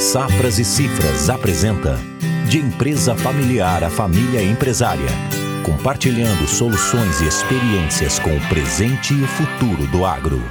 Safras e Cifras apresenta De Empresa Familiar a Família Empresária. Compartilhando soluções e experiências com o presente e o futuro do agro.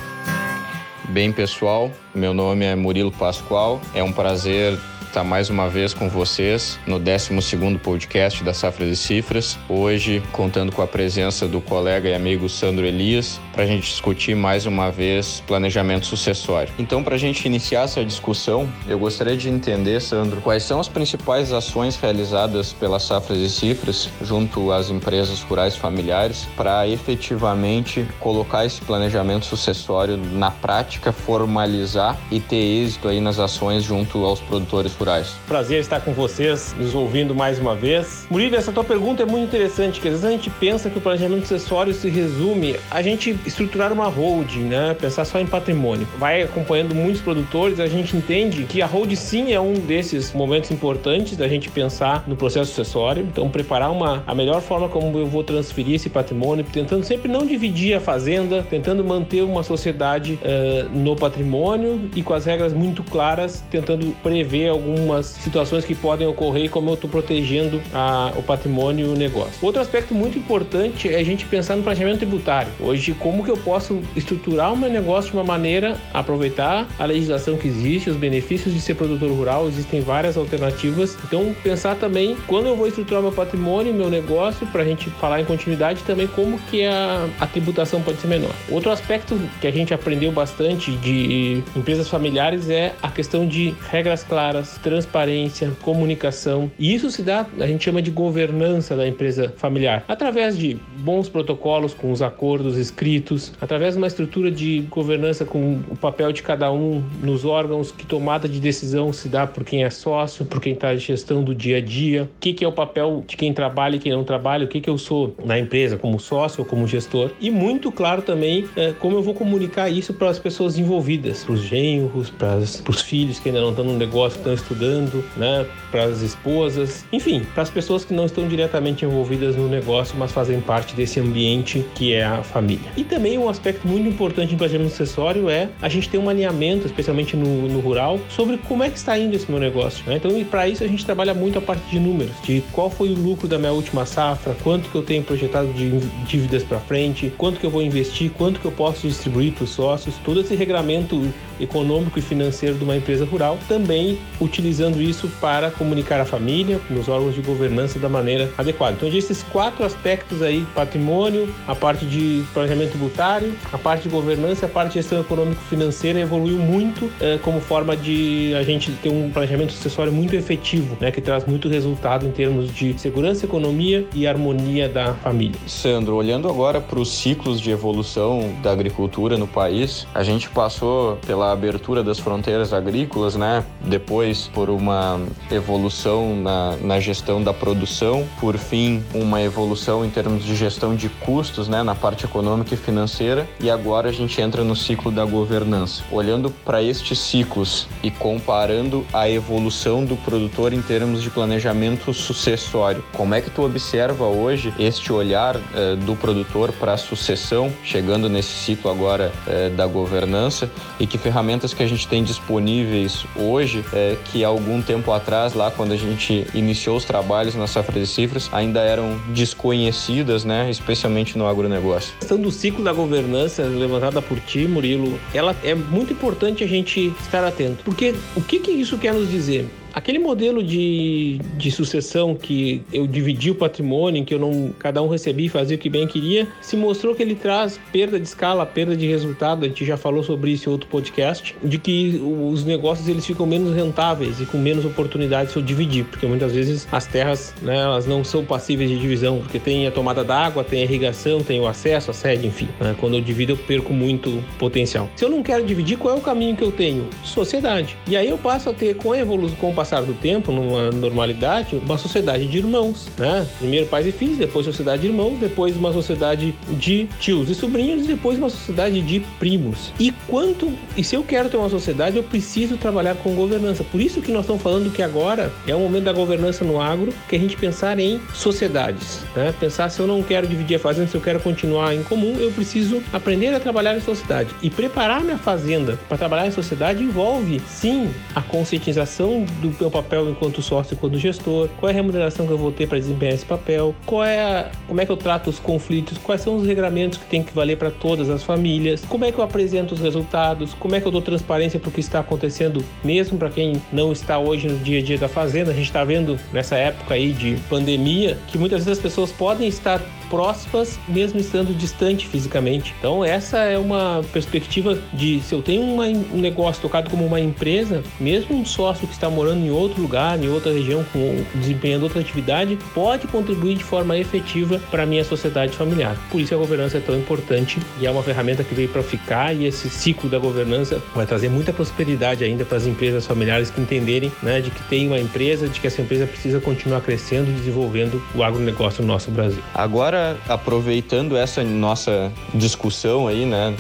Bem, pessoal, meu nome é Murilo Pascoal. É um prazer estar mais uma vez com vocês no 12º podcast da Safras e Cifras. Hoje, contando com a presença do colega e amigo Sandro Elias, para a gente discutir mais uma vez planejamento sucessório. Então, para a gente iniciar essa discussão, eu gostaria de entender, Sandro, quais são as principais ações realizadas pela Safras e Cifras junto às empresas rurais familiares para efetivamente colocar esse planejamento sucessório na prática, formalizar e ter êxito aí nas ações junto aos produtores rurais. Prazer estar com vocês, nos ouvindo mais uma vez. Murilo, essa tua pergunta é muito interessante, que às vezes a gente pensa que o planejamento acessório se resume a gente estruturar uma holding, né? Pensar só em patrimônio. Vai acompanhando muitos produtores, a gente entende que a holding sim é um desses momentos importantes da gente pensar no processo sucessório. Então, preparar uma, a melhor forma como eu vou transferir esse patrimônio, tentando sempre não dividir a fazenda, tentando manter uma sociedade uh, no patrimônio e com as regras muito claras, tentando prever algum algumas situações que podem ocorrer e como eu estou protegendo a, o patrimônio e o negócio. Outro aspecto muito importante é a gente pensar no planejamento tributário. Hoje, como que eu posso estruturar o meu negócio de uma maneira aproveitar a legislação que existe, os benefícios de ser produtor rural, existem várias alternativas. Então, pensar também quando eu vou estruturar meu patrimônio, meu negócio, para a gente falar em continuidade também como que a, a tributação pode ser menor. Outro aspecto que a gente aprendeu bastante de empresas familiares é a questão de regras claras, transparência, comunicação. E isso se dá, a gente chama de governança da empresa familiar, através de bons protocolos com os acordos escritos, através de uma estrutura de governança com o papel de cada um nos órgãos, que tomada de decisão se dá por quem é sócio, por quem está em gestão do dia a dia, o que, que é o papel de quem trabalha e quem não trabalha, o que, que eu sou na empresa como sócio ou como gestor. E muito claro também é, como eu vou comunicar isso para as pessoas envolvidas, para os genros, para os filhos que ainda não estão no negócio, estão estudando, né, para as esposas, enfim, para as pessoas que não estão diretamente envolvidas no negócio, mas fazem parte desse ambiente que é a família. E também um aspecto muito importante em planejamento acessório é a gente ter um alinhamento, especialmente no, no rural, sobre como é que está indo esse meu negócio. Né? Então, para isso a gente trabalha muito a parte de números, de qual foi o lucro da minha última safra, quanto que eu tenho projetado de dívidas para frente, quanto que eu vou investir, quanto que eu posso distribuir para os sócios, todo esse regramento econômico e financeiro de uma empresa rural, também utilizando isso para comunicar a família, nos órgãos de governança da maneira adequada. Então, esses quatro aspectos aí: patrimônio, a parte de planejamento tributário, a parte de governança, a parte de gestão econômico-financeira evoluiu muito é, como forma de a gente ter um planejamento sucessório muito efetivo, né, que traz muito resultado em termos de segurança, economia e harmonia da família. Sandro, olhando agora para os ciclos de evolução da agricultura no país, a gente passou pela abertura das fronteiras agrícolas, né? Depois por uma evolução na, na gestão da produção, por fim, uma evolução em termos de gestão de custos, né? Na parte econômica e financeira, e agora a gente entra no ciclo da governança. Olhando para estes ciclos e comparando a evolução do produtor em termos de planejamento sucessório, como é que tu observa hoje este olhar eh, do produtor para a sucessão, chegando nesse ciclo agora eh, da governança, e que ferramentas que a gente tem disponíveis hoje eh, que algum tempo atrás, lá quando a gente iniciou os trabalhos na Safra de Cifras, ainda eram desconhecidas, né, especialmente no agronegócio. A questão do ciclo da governança levantada por ti, Murilo, ela é muito importante a gente estar atento, porque o que, que isso quer nos dizer? Aquele modelo de, de sucessão que eu dividi o patrimônio, em que eu não cada um recebia e fazia o que bem queria, se mostrou que ele traz perda de escala, perda de resultado. A gente já falou sobre isso em outro podcast, de que os negócios eles ficam menos rentáveis e com menos oportunidades se eu dividir, porque muitas vezes as terras né, elas não são passíveis de divisão, porque tem a tomada d'água, tem a irrigação, tem o acesso, a sede, enfim. Né? Quando eu divido eu perco muito potencial. Se eu não quero dividir, qual é o caminho que eu tenho? Sociedade. E aí eu passo a ter com a evolução, com o passar do tempo, numa normalidade, uma sociedade de irmãos, né? Primeiro pais e filhos, depois sociedade de irmãos, depois uma sociedade de tios e sobrinhos depois uma sociedade de primos. E quanto e se eu quero ter uma sociedade, eu preciso trabalhar com governança. Por isso que nós estamos falando que agora é o momento da governança no agro, que a gente pensar em sociedades, né? Pensar se eu não quero dividir a fazenda, se eu quero continuar em comum, eu preciso aprender a trabalhar em sociedade e preparar minha fazenda para trabalhar em sociedade envolve sim a conscientização do meu papel enquanto sócio, enquanto gestor, qual é a remuneração que eu vou ter para desempenhar esse papel, qual é a, como é que eu trato os conflitos, quais são os regramentos que tem que valer para todas as famílias, como é que eu apresento os resultados, como é que eu dou transparência para o que está acontecendo, mesmo para quem não está hoje no dia a dia da fazenda. A gente está vendo nessa época aí de pandemia que muitas vezes as pessoas podem estar próximas, mesmo estando distante fisicamente. Então, essa é uma perspectiva de se eu tenho uma, um negócio tocado como uma empresa, mesmo um sócio que está morando em outro lugar, em outra região, com, desempenhando outra atividade, pode contribuir de forma efetiva para a minha sociedade familiar. Por isso a governança é tão importante e é uma ferramenta que veio para ficar e esse ciclo da governança vai trazer muita prosperidade ainda para as empresas familiares que entenderem né, de que tem uma empresa, de que essa empresa precisa continuar crescendo e desenvolvendo o agronegócio no nosso Brasil. Agora aproveitando essa nossa discussão aí, né,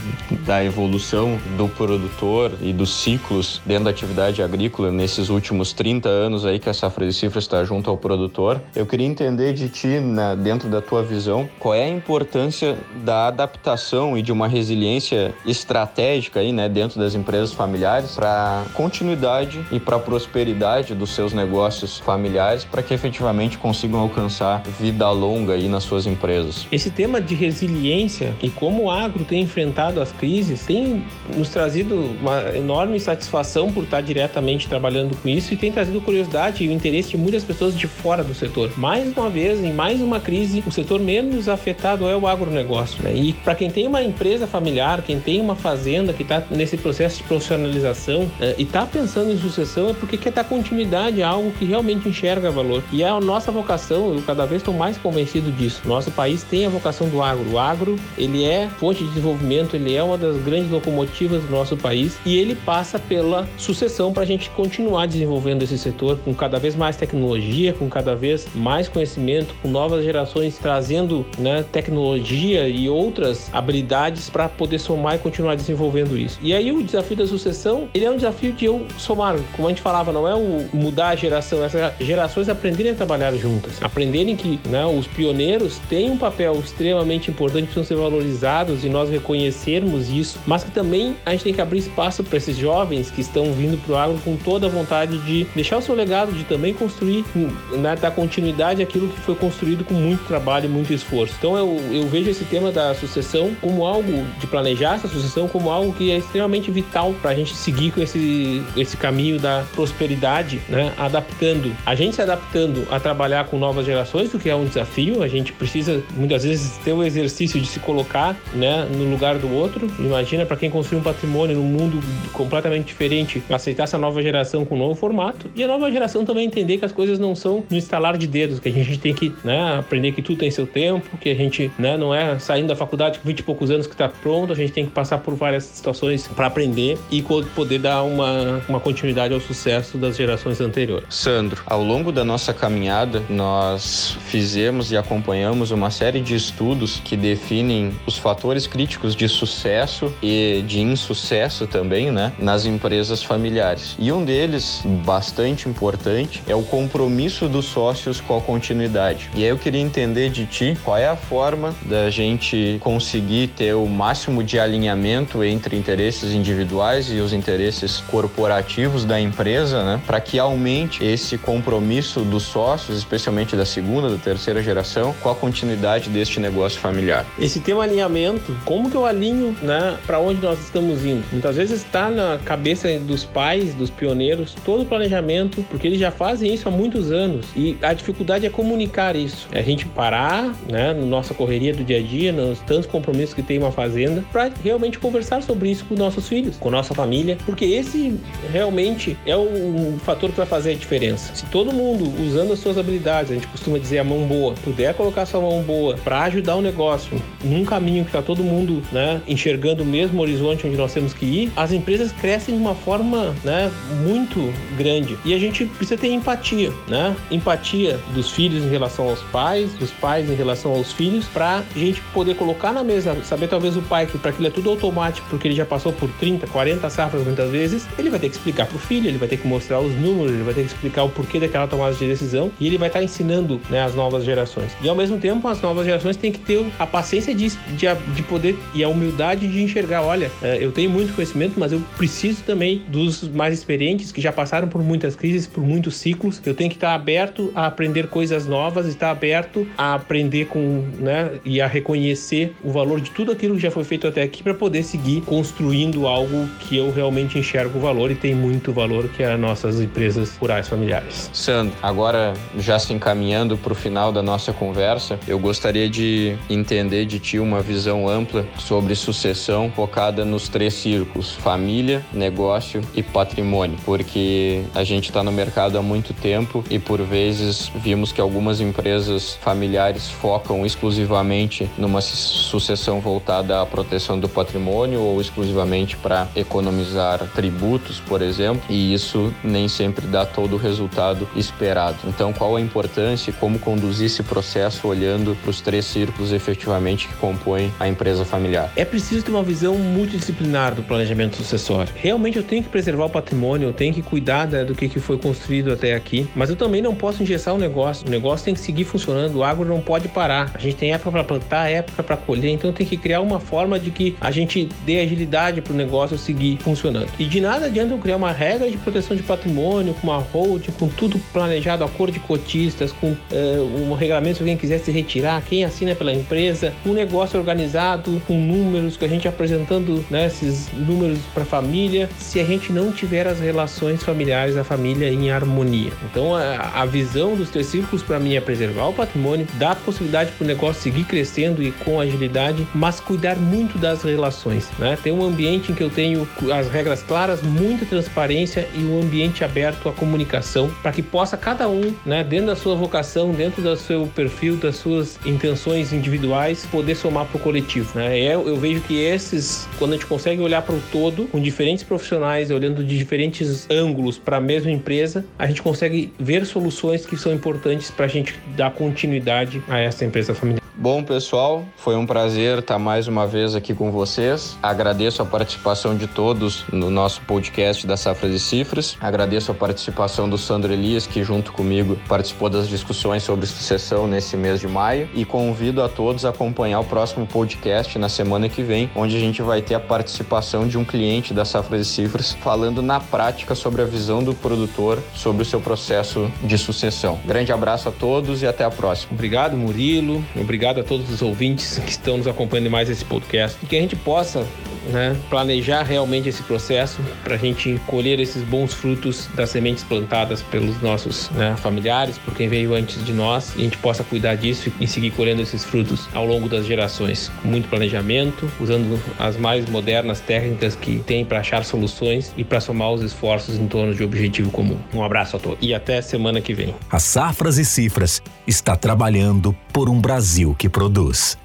da evolução do produtor e dos ciclos dentro da atividade agrícola nesses últimos 30 anos aí que a Safra de Cifras está junto ao produtor, eu queria entender de ti, né, dentro da tua visão, qual é a importância da adaptação e de uma resiliência estratégica aí, né, dentro das empresas familiares para continuidade e para prosperidade dos seus negócios familiares para que efetivamente consigam alcançar vida longa aí nas suas empresas Esse tema de resiliência e como o agro tem enfrentado as crises tem nos trazido uma enorme satisfação por estar diretamente trabalhando com isso e tem trazido curiosidade e o interesse de muitas pessoas de fora do setor. Mais uma vez, em mais uma crise, o setor menos afetado é o agronegócio. Né? E para quem tem uma empresa familiar, quem tem uma fazenda que está nesse processo de profissionalização é, e está pensando em sucessão, é porque quer dar continuidade a algo que realmente enxerga valor. E é a nossa vocação, eu cada vez estou mais convencido disso. Nosso país tem a vocação do agro. O agro, ele é fonte de desenvolvimento, ele é uma das grandes locomotivas do nosso país e ele passa pela sucessão para a gente continuar desenvolvendo esse setor com cada vez mais tecnologia, com cada vez mais conhecimento, com novas gerações trazendo né, tecnologia e outras habilidades para poder somar e continuar desenvolvendo isso. E aí o desafio da sucessão, ele é um desafio de eu somar, como a gente falava, não é o mudar a geração, essas gerações aprenderem a trabalhar juntas, aprenderem que né, os pioneiros têm um papel extremamente importante, precisam ser valorizados e nós reconhecermos isso, mas que também a gente tem que abrir espaço para esses jovens que estão vindo para o agro com toda a vontade de deixar o seu legado, de também construir, né, dar continuidade àquilo que foi construído com muito trabalho e muito esforço. Então eu, eu vejo esse tema da sucessão como algo de planejar essa sucessão como algo que é extremamente vital para a gente seguir com esse, esse caminho da prosperidade, né, adaptando, a gente se adaptando a trabalhar com novas gerações, o que é um desafio, a gente precisa muitas vezes ter o exercício de se colocar né, no lugar do outro. Imagina para quem construiu um patrimônio num mundo completamente diferente, aceitar essa nova geração com um novo formato e a nova geração também entender que as coisas não são no instalar de dedos, que a gente tem que né, aprender que tudo tem seu tempo, que a gente né, não é saindo da faculdade com 20 e poucos anos que está pronto, a gente tem que passar por várias situações para aprender e poder dar uma, uma continuidade ao sucesso das gerações anteriores. Sandro, ao longo da nossa caminhada, nós fizemos e acompanhamos uma série de estudos que definem os fatores críticos de sucesso e de insucesso também, né, nas empresas familiares. E um deles, bastante importante, é o compromisso dos sócios com a continuidade. E aí eu queria entender de ti qual é a forma da gente conseguir ter o máximo de alinhamento entre interesses individuais e os interesses corporativos da empresa, né, para que aumente esse compromisso dos sócios, especialmente da segunda, da terceira geração, com a continuidade deste negócio familiar. Esse tema alinhamento, como que eu alinho, né, para onde nós estamos indo? Muitas vezes está na cabeça dos pais, dos pioneiros, todo o planejamento, porque eles já fazem isso há muitos anos e a dificuldade é comunicar isso. É a gente parar, né, na nossa correria do dia a dia, nos tantos compromissos que tem uma fazenda, para realmente conversar sobre isso com nossos filhos, com nossa família, porque esse realmente é o fator que vai fazer a diferença. Se todo mundo usando as suas habilidades, a gente costuma dizer a mão boa, puder colocar sua mão boa para ajudar o negócio num caminho que está todo mundo né, enxergando o mesmo horizonte onde nós temos que ir, as empresas crescem de uma forma né, muito grande. E a gente precisa ter empatia, né? Empatia dos filhos em relação aos pais, dos pais em relação aos filhos, para a gente poder colocar na mesa, saber talvez o pai que para aquilo é tudo automático, porque ele já passou por 30, 40 safras muitas vezes, ele vai ter que explicar para o filho, ele vai ter que mostrar os números, ele vai ter que explicar o porquê daquela tomada de decisão e ele vai estar tá ensinando né, as novas gerações. E ao mesmo tempo, as novas gerações têm que ter a paciência de, de, de poder e a humildade de enxergar: olha, é, eu tenho muito conhecimento, mas eu preciso também dos mais experientes que já passaram por muitas crises, por muitos ciclos. Eu tenho que estar aberto a aprender coisas novas, estar aberto a aprender com, né, e a reconhecer o valor de tudo aquilo que já foi feito até aqui para poder seguir construindo algo que eu realmente enxergo o valor e tem muito valor, que é as nossas empresas rurais familiares. Sandro, agora já se encaminhando para o final da nossa conversa, eu gostaria de entender de ti uma visão ampla sobre sucessão focada nos três círculos: família, negócio e patrimônio, porque a gente está no mercado há muito tempo e por vezes vimos que algumas empresas familiares focam exclusivamente numa sucessão voltada à proteção do patrimônio ou exclusivamente para economizar tributos, por exemplo, e isso nem sempre dá todo o resultado esperado. Então, qual a importância e como conduzir esse processo olhando para os três círculos efetivamente que compõem a empresa familiar? É preciso ter uma visão multidisciplinar do planejamento sucessório. Realmente eu tenho que preservar o patrimônio, eu tenho que cuidar né, do que, que foi construído até aqui, mas eu também não posso engessar o negócio. O negócio tem que seguir funcionando, o agro não pode parar. A gente tem época para plantar, época para colher, então tem que criar uma forma de que a gente dê agilidade para o negócio seguir funcionando. E de nada adianta eu criar uma regra de proteção de patrimônio, com uma holding, com tudo planejado, acordo de cotistas, com uh, um regulamento se alguém quiser se retirar, quem assina pela empresa, um negócio organizado, com números, que a gente apresentando né, esses números para a família, se a gente não tiver as relações familiares da família em harmonia. Então a, a visão dos três círculos para mim é preservar o patrimônio, dar possibilidade para o negócio seguir crescendo e com agilidade, mas cuidar muito das relações. Né? Ter um ambiente em que eu tenho as regras claras, muita transparência e um ambiente aberto à comunicação para que possa cada um, né, dentro da sua vocação, dentro do seu perfil, das suas intenções individuais, poder somar para o coletivo. Né? Eu, eu vejo que esses, quando a gente consegue olhar para o todo, com diferentes profissionais, olhando de diferentes ângulos para a mesma empresa, a gente consegue ver soluções que são importantes para a gente dar continuidade a essa empresa familiar. Bom, pessoal, foi um prazer estar mais uma vez aqui com vocês. Agradeço a participação de todos no nosso podcast da Safra de Cifras. Agradeço a participação do Sandro Elias, que junto comigo participou das discussões sobre sucessão nesse mês de maio. E convido a todos a acompanhar o próximo podcast na semana que vem, onde a gente vai ter a participação de um cliente da Safra de Cifras falando na prática sobre a visão do produtor sobre o seu processo de sucessão. Grande abraço a todos e até a próxima. Obrigado, Murilo. Obrigado obrigado a todos os ouvintes que estão nos acompanhando mais esse podcast. E que a gente possa né, planejar realmente esse processo para a gente colher esses bons frutos das sementes plantadas pelos nossos né, familiares, por quem veio antes de nós, e a gente possa cuidar disso e seguir colhendo esses frutos ao longo das gerações, com muito planejamento, usando as mais modernas técnicas que tem para achar soluções e para somar os esforços em torno de um objetivo comum. Um abraço a todos e até semana que vem. A Safras e Cifras está trabalhando por um Brasil que produz.